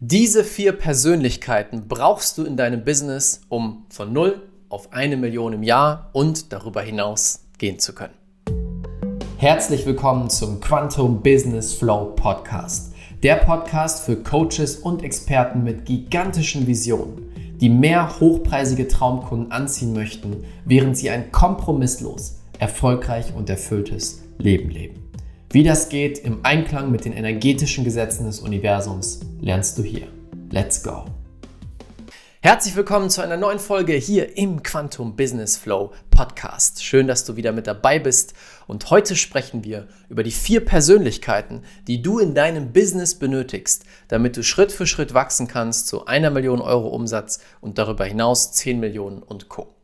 Diese vier Persönlichkeiten brauchst du in deinem Business, um von 0 auf eine Million im Jahr und darüber hinaus gehen zu können. Herzlich willkommen zum Quantum Business Flow Podcast. Der Podcast für Coaches und Experten mit gigantischen Visionen, die mehr hochpreisige Traumkunden anziehen möchten, während sie ein kompromisslos, erfolgreich und erfülltes Leben leben. Wie das geht im Einklang mit den energetischen Gesetzen des Universums, lernst du hier. Let's go! Herzlich willkommen zu einer neuen Folge hier im Quantum Business Flow Podcast. Schön, dass du wieder mit dabei bist. Und heute sprechen wir über die vier Persönlichkeiten, die du in deinem Business benötigst, damit du Schritt für Schritt wachsen kannst zu einer Million Euro Umsatz und darüber hinaus 10 Millionen und Co.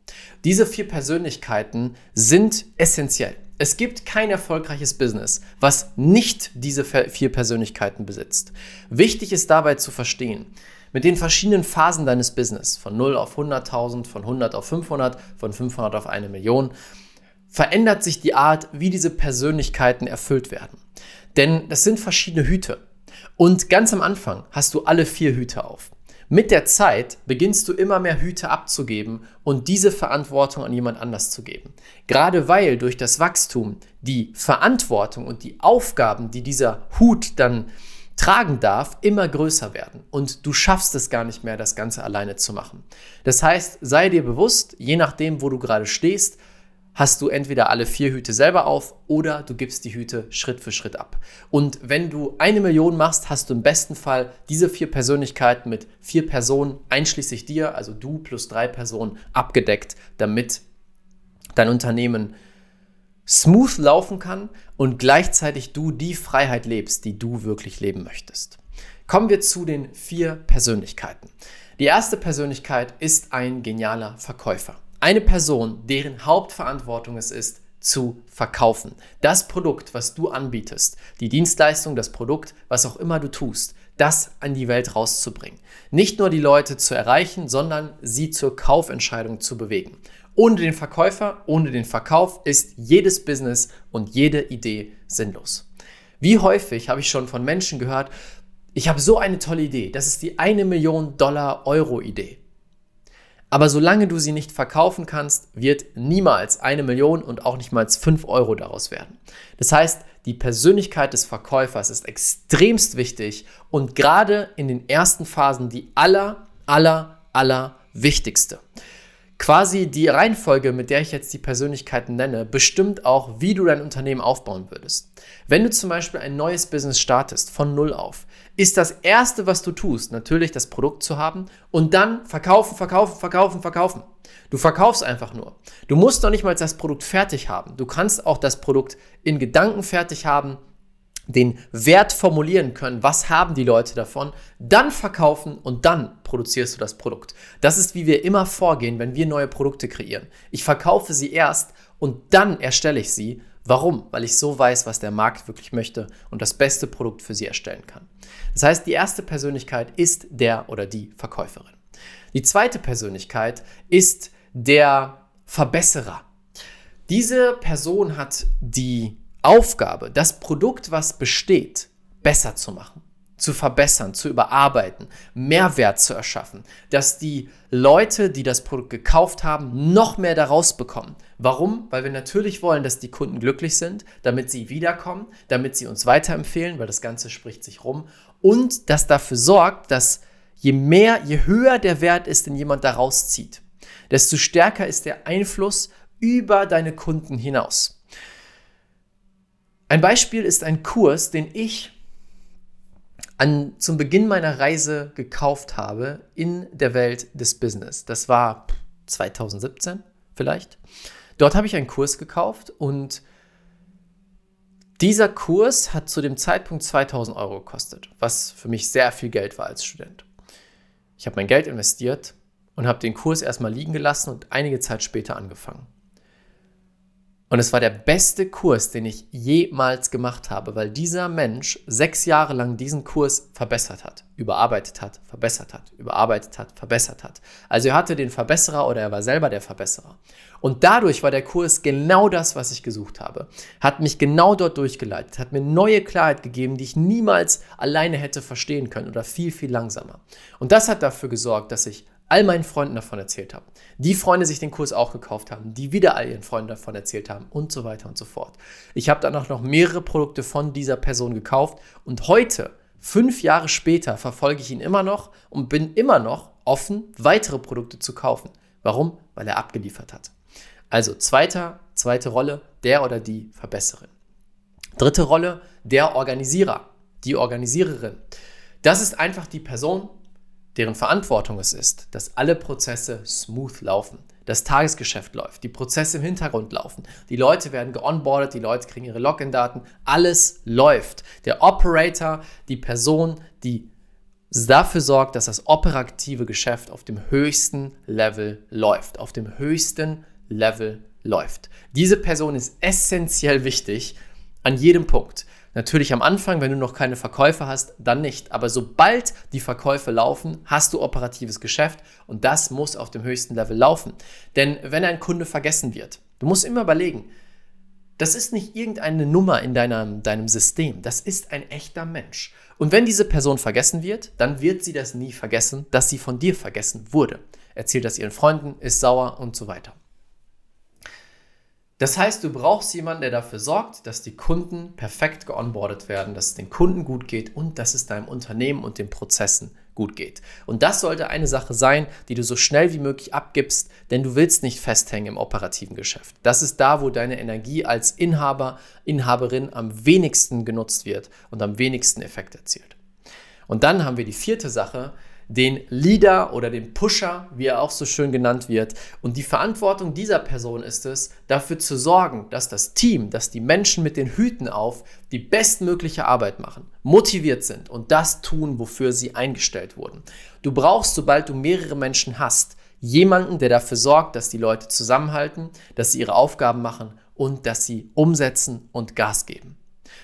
Diese vier Persönlichkeiten sind essentiell. Es gibt kein erfolgreiches Business, was nicht diese vier Persönlichkeiten besitzt. Wichtig ist dabei zu verstehen, mit den verschiedenen Phasen deines Business, von 0 auf 100.000, von 100 auf 500, von 500 auf eine Million, verändert sich die Art, wie diese Persönlichkeiten erfüllt werden. Denn das sind verschiedene Hüte. Und ganz am Anfang hast du alle vier Hüte auf. Mit der Zeit beginnst du immer mehr Hüte abzugeben und diese Verantwortung an jemand anders zu geben. Gerade weil durch das Wachstum die Verantwortung und die Aufgaben, die dieser Hut dann tragen darf, immer größer werden und du schaffst es gar nicht mehr, das Ganze alleine zu machen. Das heißt, sei dir bewusst, je nachdem, wo du gerade stehst, hast du entweder alle vier Hüte selber auf oder du gibst die Hüte Schritt für Schritt ab. Und wenn du eine Million machst, hast du im besten Fall diese vier Persönlichkeiten mit vier Personen, einschließlich dir, also du plus drei Personen, abgedeckt, damit dein Unternehmen smooth laufen kann und gleichzeitig du die Freiheit lebst, die du wirklich leben möchtest. Kommen wir zu den vier Persönlichkeiten. Die erste Persönlichkeit ist ein genialer Verkäufer. Eine Person, deren Hauptverantwortung es ist, zu verkaufen. Das Produkt, was du anbietest, die Dienstleistung, das Produkt, was auch immer du tust, das an die Welt rauszubringen. Nicht nur die Leute zu erreichen, sondern sie zur Kaufentscheidung zu bewegen. Ohne den Verkäufer, ohne den Verkauf ist jedes Business und jede Idee sinnlos. Wie häufig habe ich schon von Menschen gehört, ich habe so eine tolle Idee, das ist die eine Million Dollar Euro Idee. Aber solange du sie nicht verkaufen kannst, wird niemals eine Million und auch nicht mal fünf Euro daraus werden. Das heißt, die Persönlichkeit des Verkäufers ist extremst wichtig und gerade in den ersten Phasen die aller, aller, aller wichtigste. Quasi die Reihenfolge, mit der ich jetzt die Persönlichkeiten nenne, bestimmt auch, wie du dein Unternehmen aufbauen würdest. Wenn du zum Beispiel ein neues Business startest, von Null auf, ist das Erste, was du tust, natürlich das Produkt zu haben und dann verkaufen, verkaufen, verkaufen, verkaufen. Du verkaufst einfach nur. Du musst doch nicht mal das Produkt fertig haben. Du kannst auch das Produkt in Gedanken fertig haben, den Wert formulieren können, was haben die Leute davon, dann verkaufen und dann produzierst du das Produkt. Das ist, wie wir immer vorgehen, wenn wir neue Produkte kreieren. Ich verkaufe sie erst und dann erstelle ich sie Warum? Weil ich so weiß, was der Markt wirklich möchte und das beste Produkt für sie erstellen kann. Das heißt, die erste Persönlichkeit ist der oder die Verkäuferin. Die zweite Persönlichkeit ist der Verbesserer. Diese Person hat die Aufgabe, das Produkt, was besteht, besser zu machen zu verbessern, zu überarbeiten, Mehrwert zu erschaffen, dass die Leute, die das Produkt gekauft haben, noch mehr daraus bekommen. Warum? Weil wir natürlich wollen, dass die Kunden glücklich sind, damit sie wiederkommen, damit sie uns weiterempfehlen, weil das Ganze spricht sich rum und das dafür sorgt, dass je mehr, je höher der Wert ist, den jemand daraus zieht, desto stärker ist der Einfluss über deine Kunden hinaus. Ein Beispiel ist ein Kurs, den ich an, zum Beginn meiner Reise gekauft habe in der Welt des Business. Das war 2017 vielleicht. Dort habe ich einen Kurs gekauft und dieser Kurs hat zu dem Zeitpunkt 2000 Euro gekostet, was für mich sehr viel Geld war als Student. Ich habe mein Geld investiert und habe den Kurs erstmal liegen gelassen und einige Zeit später angefangen. Und es war der beste Kurs, den ich jemals gemacht habe, weil dieser Mensch sechs Jahre lang diesen Kurs verbessert hat, überarbeitet hat, verbessert hat, überarbeitet hat, verbessert hat. Also er hatte den Verbesserer oder er war selber der Verbesserer. Und dadurch war der Kurs genau das, was ich gesucht habe. Hat mich genau dort durchgeleitet, hat mir neue Klarheit gegeben, die ich niemals alleine hätte verstehen können oder viel, viel langsamer. Und das hat dafür gesorgt, dass ich all meinen Freunden davon erzählt habe. Die Freunde sich den Kurs auch gekauft haben, die wieder all ihren Freunden davon erzählt haben und so weiter und so fort. Ich habe dann auch noch mehrere Produkte von dieser Person gekauft und heute, fünf Jahre später, verfolge ich ihn immer noch und bin immer noch offen, weitere Produkte zu kaufen. Warum? Weil er abgeliefert hat. Also zweiter, zweite Rolle, der oder die Verbesserin. Dritte Rolle, der Organisierer, die Organisiererin. Das ist einfach die Person, deren Verantwortung es ist, dass alle Prozesse smooth laufen, das Tagesgeschäft läuft, die Prozesse im Hintergrund laufen, die Leute werden geonboardet, die Leute kriegen ihre Login-Daten, alles läuft. Der Operator, die Person, die dafür sorgt, dass das operative Geschäft auf dem höchsten Level läuft, auf dem höchsten Level läuft. Diese Person ist essentiell wichtig an jedem Punkt. Natürlich am Anfang, wenn du noch keine Verkäufe hast, dann nicht. Aber sobald die Verkäufe laufen, hast du operatives Geschäft und das muss auf dem höchsten Level laufen. Denn wenn ein Kunde vergessen wird, du musst immer überlegen, das ist nicht irgendeine Nummer in deinem, deinem System, das ist ein echter Mensch. Und wenn diese Person vergessen wird, dann wird sie das nie vergessen, dass sie von dir vergessen wurde. Erzählt das ihren Freunden, ist sauer und so weiter. Das heißt, du brauchst jemanden, der dafür sorgt, dass die Kunden perfekt geonboardet werden, dass es den Kunden gut geht und dass es deinem Unternehmen und den Prozessen gut geht. Und das sollte eine Sache sein, die du so schnell wie möglich abgibst, denn du willst nicht festhängen im operativen Geschäft. Das ist da, wo deine Energie als Inhaber, Inhaberin am wenigsten genutzt wird und am wenigsten Effekt erzielt. Und dann haben wir die vierte Sache, den Leader oder den Pusher, wie er auch so schön genannt wird. Und die Verantwortung dieser Person ist es, dafür zu sorgen, dass das Team, dass die Menschen mit den Hüten auf die bestmögliche Arbeit machen, motiviert sind und das tun, wofür sie eingestellt wurden. Du brauchst, sobald du mehrere Menschen hast, jemanden, der dafür sorgt, dass die Leute zusammenhalten, dass sie ihre Aufgaben machen und dass sie umsetzen und Gas geben.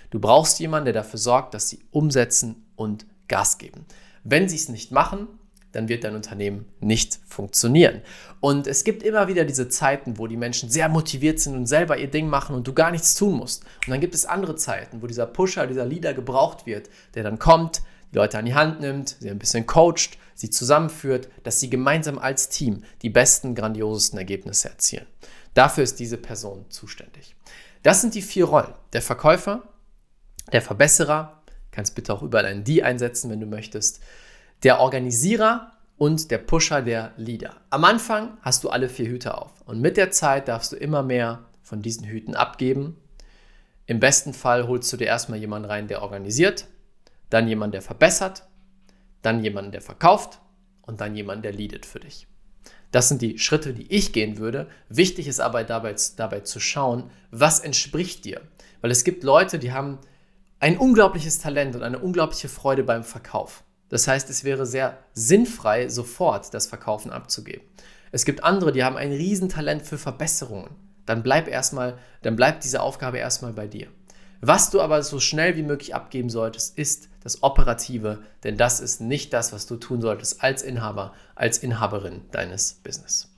Du brauchst jemanden, der dafür sorgt, dass sie umsetzen und Gas geben. Wenn sie es nicht machen, dann wird dein Unternehmen nicht funktionieren. Und es gibt immer wieder diese Zeiten, wo die Menschen sehr motiviert sind und selber ihr Ding machen und du gar nichts tun musst. Und dann gibt es andere Zeiten, wo dieser Pusher, dieser Leader gebraucht wird, der dann kommt, die Leute an die Hand nimmt, sie ein bisschen coacht, sie zusammenführt, dass sie gemeinsam als Team die besten, grandiosesten Ergebnisse erzielen. Dafür ist diese Person zuständig. Das sind die vier Rollen. Der Verkäufer, der Verbesserer, Kannst bitte auch überall ein Die einsetzen, wenn du möchtest. Der Organisierer und der Pusher, der Leader. Am Anfang hast du alle vier Hüte auf und mit der Zeit darfst du immer mehr von diesen Hüten abgeben. Im besten Fall holst du dir erstmal jemanden rein, der organisiert, dann jemanden, der verbessert, dann jemanden, der verkauft und dann jemanden, der leadet für dich. Das sind die Schritte, die ich gehen würde. Wichtig ist aber dabei, dabei zu schauen, was entspricht dir. Weil es gibt Leute, die haben ein unglaubliches Talent und eine unglaubliche Freude beim Verkauf. Das heißt, es wäre sehr sinnfrei, sofort das Verkaufen abzugeben. Es gibt andere, die haben ein Riesentalent für Verbesserungen. Dann bleib erstmal, dann bleibt diese Aufgabe erstmal bei dir. Was du aber so schnell wie möglich abgeben solltest, ist das Operative, denn das ist nicht das, was du tun solltest als Inhaber, als Inhaberin deines Business.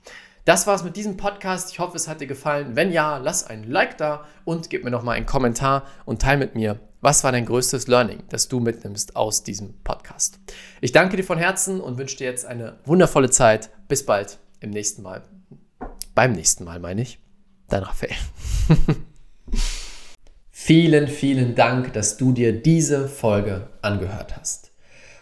Das war's mit diesem Podcast. Ich hoffe, es hat dir gefallen. Wenn ja, lass ein Like da und gib mir nochmal einen Kommentar und teile mit mir, was war dein größtes Learning, das du mitnimmst aus diesem Podcast. Ich danke dir von Herzen und wünsche dir jetzt eine wundervolle Zeit. Bis bald im nächsten Mal. Beim nächsten Mal meine ich. Dein Raphael. vielen, vielen Dank, dass du dir diese Folge angehört hast.